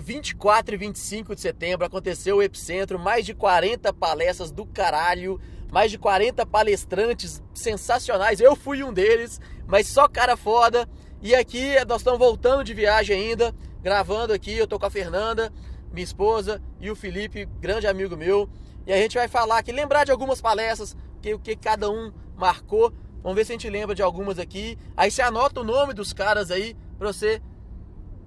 24 e 25 de setembro aconteceu o Epicentro, mais de 40 palestras do caralho, mais de 40 palestrantes sensacionais. Eu fui um deles, mas só cara foda. E aqui nós estamos voltando de viagem ainda, gravando aqui. Eu tô com a Fernanda, minha esposa, e o Felipe, grande amigo meu. E a gente vai falar aqui, lembrar de algumas palestras, que, o que cada um marcou. Vamos ver se a gente lembra de algumas aqui. Aí você anota o nome dos caras aí para você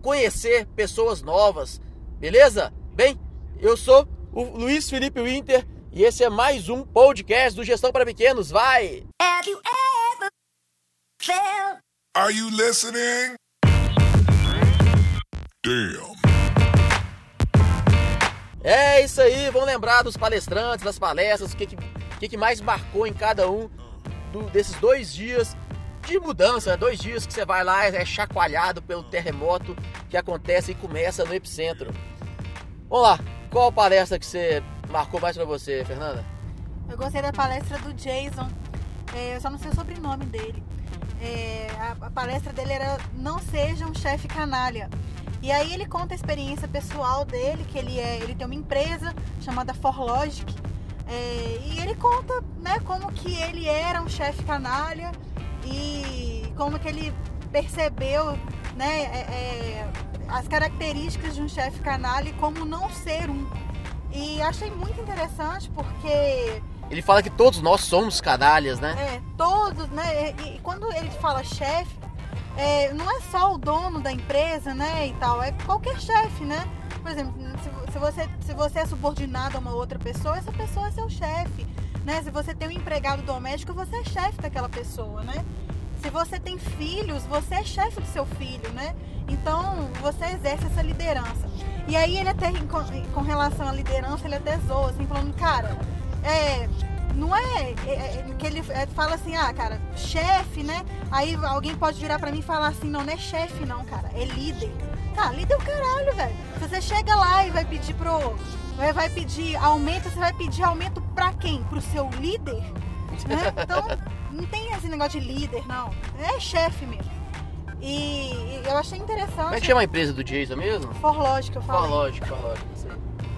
conhecer pessoas novas, beleza? Bem, eu sou o Luiz Felipe Winter e esse é mais um podcast do Gestão para Pequenos. Vai! Have you ever felt... Are you listening? Damn. É isso aí, vamos lembrar dos palestrantes, das palestras, o que, que, que mais marcou em cada um do, desses dois dias de mudança, né? dois dias que você vai lá, é chacoalhado pelo terremoto que acontece e começa no epicentro. Vamos lá, qual palestra que você marcou mais para você, Fernanda? Eu gostei da palestra do Jason, é, eu só não sei o sobrenome dele. É, a, a, palestra dele era Não Seja um Chefe Canalha. E aí ele conta a experiência pessoal dele, que ele, é, ele tem uma empresa chamada ForLogic, é, e ele conta né, como que ele era um chefe canalha e como que ele percebeu né, é, é, as características de um chefe canalha e como não ser um. E achei muito interessante porque. Ele fala que todos nós somos canalhas, né? É, todos, né? E, e quando ele fala chefe, é, não é só o dono da empresa, né? E tal, é qualquer chefe, né? Por exemplo, se, se, você, se você é subordinado a uma outra pessoa, essa pessoa é seu chefe. Né? Se você tem um empregado doméstico, você é chefe daquela pessoa, né? Se você tem filhos, você é chefe do seu filho, né? Então, você exerce essa liderança. E aí ele até, com, relação à liderança, ele até zoa, assim, falando, cara, é, não é, é, é que ele é, fala assim, ah, cara, chefe, né? Aí alguém pode virar para mim e falar assim, não, não é chefe não, cara, é líder. Tá, líder é o caralho, velho. Se você chega lá e vai pedir pro vai pedir aumento, você vai pedir aumento para quem? Pro seu líder? Né? Então, não tem esse negócio de líder, não. É chefe mesmo. E, e, eu achei interessante. Como é que chama a empresa do Jason mesmo? Forlógico, eu falei. Forlógico, Forlógico,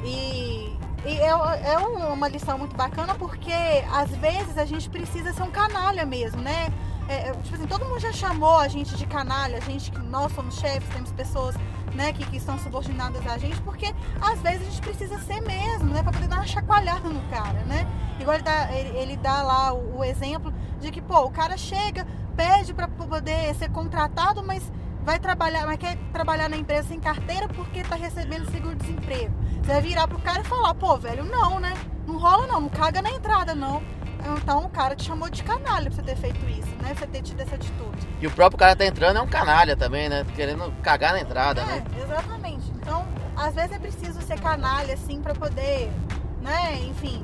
E, e é, é uma lição muito bacana porque às vezes a gente precisa ser um canalha mesmo, né? É, é, tipo assim, todo mundo já chamou a gente de canalha, a gente que nós somos chefes, temos pessoas né, que, que estão subordinadas a gente, porque às vezes a gente precisa ser mesmo, né, para poder dar uma chacoalhada no cara, né? Igual ele dá, ele, ele dá lá o, o, exemplo de que, pô, o cara chega, pede para poder ser contratado, mas vai trabalhar, mas quer trabalhar na empresa sem carteira porque tá recebendo seguro-desemprego. Você vai virar pro cara e falar, pô, velho, não, né? Não rola não, não caga na entrada, não. Então o cara te chamou de canalha pra você ter feito isso, né? Pra você ter tido essa atitude. E o próprio cara tá entrando é um canalha também, né? Querendo cagar na entrada, é, né? Exatamente. Então, às vezes é preciso ser canalha, assim, pra poder, né? Enfim,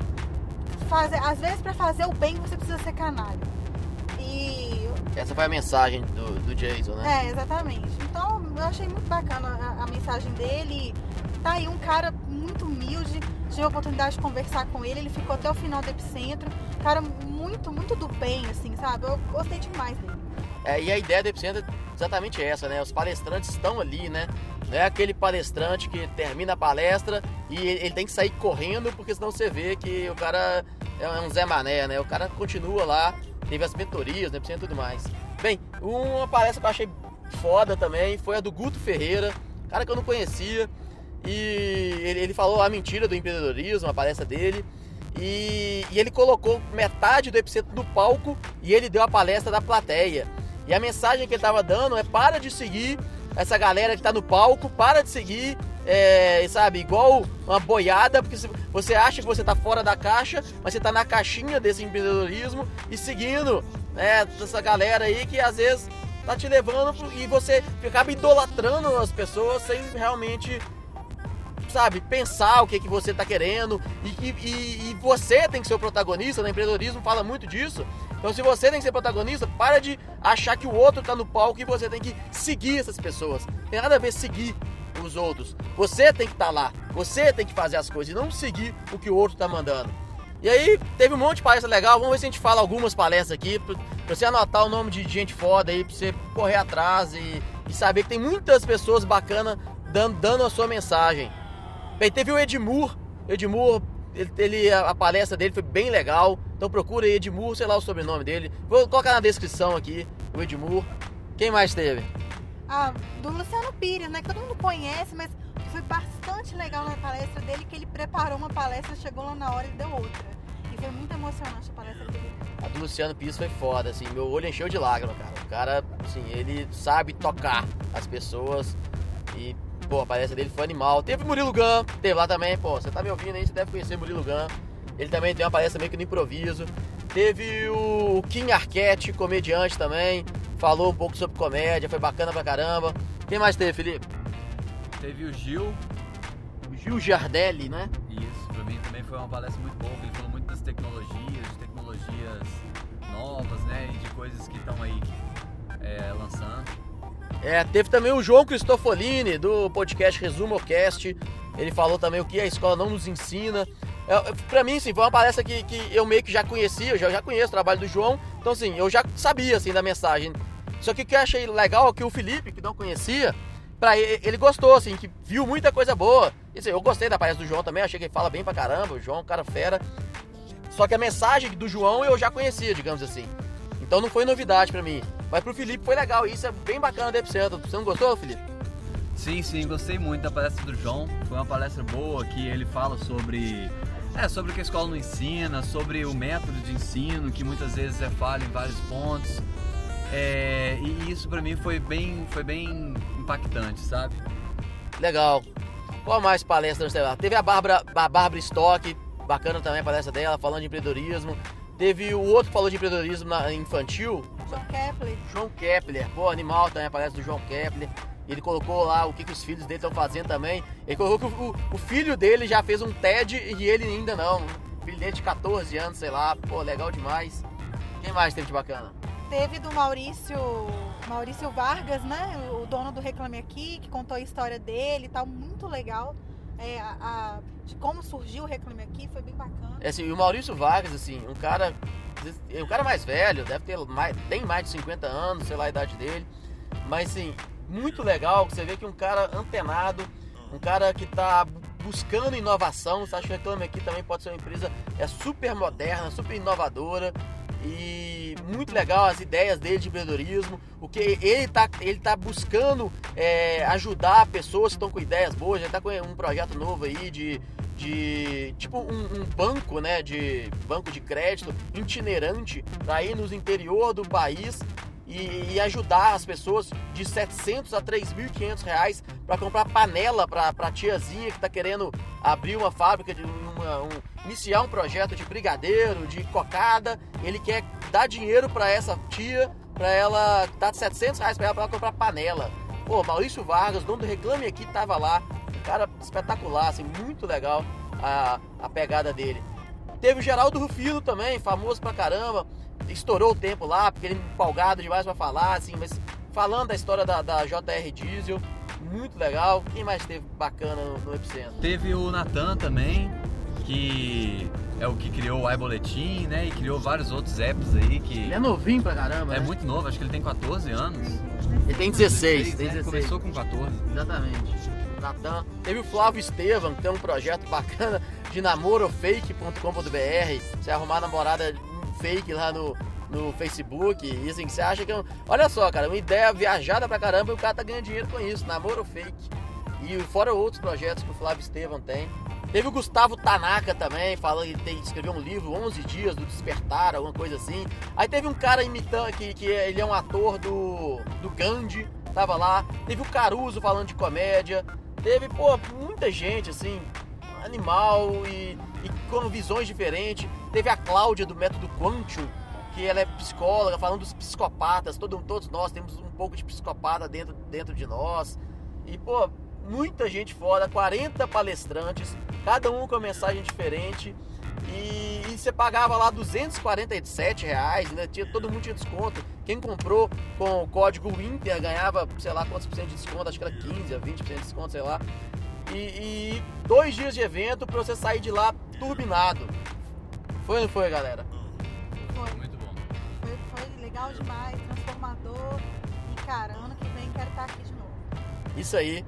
fazer. Às vezes pra fazer o bem você precisa ser canalha. E. Essa foi a mensagem do, do Jason, né? É, exatamente. Então, eu achei muito bacana a, a mensagem dele. Tá aí um cara muito humilde tive a oportunidade de conversar com ele, ele ficou até o final do Epicentro. Cara, muito, muito do bem, assim, sabe? Eu gostei demais dele. É, e a ideia do Epicentro é exatamente essa, né? Os palestrantes estão ali, né? Não é aquele palestrante que termina a palestra e ele tem que sair correndo, porque senão você vê que o cara é um Zé Mané, né? O cara continua lá, teve as mentorias, né? E tudo mais. Bem, uma palestra que eu achei foda também foi a do Guto Ferreira, cara que eu não conhecia. E ele, ele falou a mentira do empreendedorismo, a palestra dele. E, e, ele colocou metade do epicentro no palco e ele deu a palestra da plateia. E a mensagem que ele estava dando é para de seguir essa galera que está no palco, para de seguir, é, sabe, igual uma boiada, porque você acha que você está fora da caixa, mas você está na caixinha desse empreendedorismo e seguindo né, essa galera aí que às vezes tá te levando e você acaba idolatrando as pessoas sem realmente sabe, pensar o que, que você está querendo e, e, e, você tem que ser o protagonista, no empreendedorismo fala muito disso. Então se você tem que ser protagonista, para de achar que o outro está no palco e você tem que seguir essas pessoas. Tem nada a ver seguir os outros. Você tem que estar tá lá, você tem que fazer as coisas e não seguir o que o outro está mandando. E aí, teve um monte de palestra legal. Vamos ver se a gente fala algumas palestras aqui. Pra você anotar o nome de gente foda aí, pra você correr atrás e, e saber que tem muitas pessoas bacanas dando, dando a sua mensagem. Bem, teve o Edmur. Edmur, ele, ele, a palestra dele foi bem legal. Então procura aí Edmur, sei lá o sobrenome dele. Vou colocar na descrição aqui o Edmur. Quem mais teve? Ah, do Luciano Pires, né? Que todo mundo conhece, mas foi bastante legal na palestra dele que ele preparou uma palestra, chegou lá na hora e deu outra. E foi muito emocionante a palestra dele. A do Luciano Pires foi foda, assim, meu olho encheu de lágrimas, cara. O cara, assim, ele sabe tocar as pessoas e, pô, a palestra dele foi animal. Teve Murilo Gun, teve lá também, pô, você tá me ouvindo aí, você deve conhecer Murilo Gun. Ele também tem uma palestra meio que no improviso. Teve o Kim Arquette, comediante também, falou um pouco sobre comédia, foi bacana pra caramba. Quem mais teve, Felipe? Teve o Gil. O Gil Giardelli, né? Isso, pra mim também foi uma palestra muito boa, ele falou muito das tecnologias, de tecnologias novas, né? E de coisas que estão aí lançando. É, teve também o João Cristofolini, do podcast ResumoCast. Ele falou também o que a escola não nos ensina. É, pra mim, sim, foi uma palestra que, que eu meio que já conhecia, eu já, já conheço o trabalho do João. Então, assim, eu já sabia, assim, da mensagem. Só que o que eu achei legal é que o Felipe, que não conhecia, pra ele, ele gostou, assim, que viu muita coisa boa. Assim, eu gostei da palestra do João também, achei que ele fala bem pra caramba, o João é um cara fera. Só que a mensagem do João eu já conhecia, digamos assim. Então não foi novidade para mim. Mas pro Felipe foi legal, isso é bem bacana da Epicentro. Você não gostou, Felipe? Sim, sim, gostei muito da palestra do João. Foi uma palestra boa que ele fala sobre é, sobre o que a escola não ensina, sobre o método de ensino, que muitas vezes é falha em vários pontos. É, e isso para mim foi bem, foi bem impactante, sabe? Legal. Qual mais palestra você Teve a Bárbara, a Bárbara Stock, bacana também a palestra dela, falando de empreendedorismo. Teve o outro que falou de empreendedorismo infantil. João Kepler. João Kepler, pô, animal também a palestra do João Kepler. Ele colocou lá o que, que os filhos dele estão fazendo também. Ele colocou que o, o, filho dele já fez um TED e ele ainda não. O filho dele de 14 anos, sei lá. Pô, legal demais. Quem mais teve de bacana? Teve do Maurício, Maurício Vargas, né? O dono do Reclame Aqui, que contou a história dele e tal. Muito legal. É, a, de como surgiu o Reclame Aqui, foi bem bacana. É assim, o Maurício Vargas, assim, um cara. Um cara mais velho, deve ter mais, tem mais de 50 anos, sei lá a idade dele. Mas assim, muito legal, você vê que um cara antenado, um cara que está buscando inovação, você acha que Reclame Aqui também pode ser uma empresa é super moderna, super inovadora e muito legal as ideias dele de empreendedorismo, o que ele está ele tá buscando é, ajudar pessoas que estão com ideias boas, ele está com um projeto novo aí de, de tipo um, um, banco, né, de banco de crédito itinerante para ir nos interior do país e, e ajudar as pessoas de 700 a 3.500 reais para comprar panela para a tiazinha que está querendo abrir uma fábrica, de uma, um, iniciar um projeto de brigadeiro, de cocada. Ele quer dar dinheiro para essa tia, para ela dar 700 reais para ela, ela comprar panela. Pô, Maurício Vargas, dono do Reclame Aqui, tava lá. Um cara espetacular, assim, muito legal a, a pegada dele. Teve o Geraldo Rufino também, famoso pra caramba estourou o tempo lá, porque ele é empolgado demais para falar, assim, mas falando da história da, da JR Diesel, muito legal. Quem mais teve bacana no, no Epicentro? Teve o Natan também, que é o que criou o iBoletim, né? E criou vários outros apps aí que. Ele é novinho pra caramba. É né? muito novo, acho que ele tem 14 anos. Ele tem 16, 16 tem 16. Começou com 14. Exatamente. Natan. Teve o Flávio Estevam, que tem um projeto bacana de namorofake.com.br. Você arrumar namorada fake lá no, no Facebook. E assim, você acha que. É um... Olha só, cara, uma ideia viajada pra caramba e o cara tá ganhando dinheiro com isso, namoro fake. E fora outros projetos que o Flávio Estevam tem. Teve o Gustavo Tanaka também, falando que tem, escreveu um livro, 11 dias do despertar, alguma coisa assim. Aí teve um cara imitando, que, que ele é um ator do, do Gandhi, tava lá. Teve o Caruso falando de comédia. Teve, pô, muita gente, assim, animal e, e com visões diferentes. Teve a Cláudia do método Quantum, que ela é psicóloga, falando dos psicopatas. Todo, todos nós temos um pouco de psicopata dentro, dentro de nós. E, pô, muita gente fora, 40 palestrantes, cada um com uma mensagem diferente. E, e, você pagava lá 247 reais, né? Tinha, todo mundo tinha desconto. Quem comprou com o código Winter ganhava, sei lá quantos por cento de desconto, acho que era 15 a 20% de desconto, sei lá. E, e dois dias de evento para você sair de lá turbinado. Foi ou não foi, galera? Foi. Muito bom. Foi, foi legal demais, transformador. E cara, ano que vem quero estar aqui de novo. Isso aí.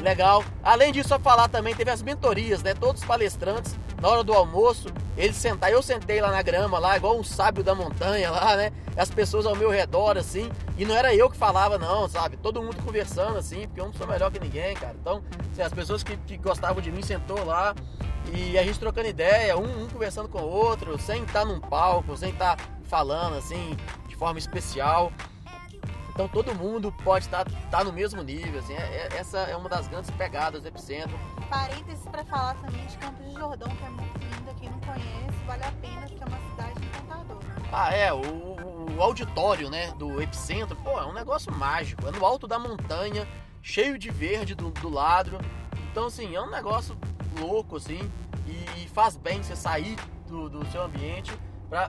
Legal. Além disso, só falar também, teve as mentorias, né? Todos os palestrantes, na hora do almoço, eles sentaram. Eu sentei lá na grama, lá, igual um sábio da montanha lá, né? As pessoas ao meu redor, assim. E não era eu que falava, não, sabe? Todo mundo conversando, assim, porque eu não sou melhor que ninguém, cara. Então, assim, as pessoas que, que gostavam de mim sentou lá. E a gente trocando ideia, um, um conversando com o outro, sem estar num palco, sem estar falando, assim, de forma especial. Então todo mundo pode estar, estar no mesmo nível, assim, é, é, essa é uma das grandes pegadas do Epicentro. Parênteses para falar também de Campos de Jordão, que é muito linda, quem não conhece, vale a pena, porque é uma cidade encantadora. Ah, é, o, o auditório, né, do Epicentro, pô, é um negócio mágico, é no alto da montanha, cheio de verde do, do lado, então assim, é um negócio louco, assim, e faz bem você sair do, do seu ambiente para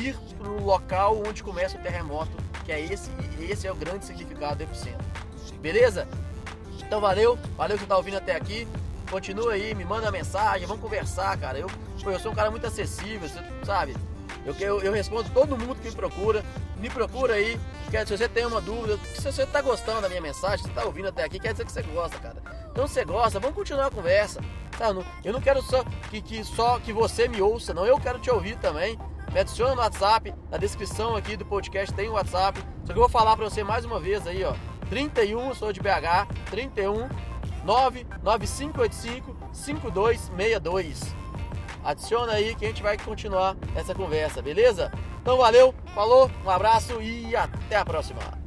ir para o local onde começa o terremoto, que é esse, esse é o grande significado do epicentro. Beleza? Então valeu, valeu que tá ouvindo até aqui. Continua aí, me manda mensagem, vamos conversar, cara. Eu, eu sou um cara muito acessível, sabe? Eu, eu, eu respondo todo mundo que me procura. Me procura aí. Quer, se você tem uma dúvida, se você tá gostando da minha mensagem, se tá ouvindo até aqui, quer dizer que você gosta, cara. Então se você gosta, vamos continuar a conversa. Tá? Eu não quero só que, que, só que você me ouça, não. Eu quero te ouvir também. Me adiciona no WhatsApp, na descrição aqui do podcast tem o WhatsApp. Só que eu vou falar para você mais uma vez aí, ó. 31, sou de BH, 31 99585 5262. Adiciona aí que a gente vai continuar essa conversa, beleza? Então valeu, falou, um abraço e até a próxima.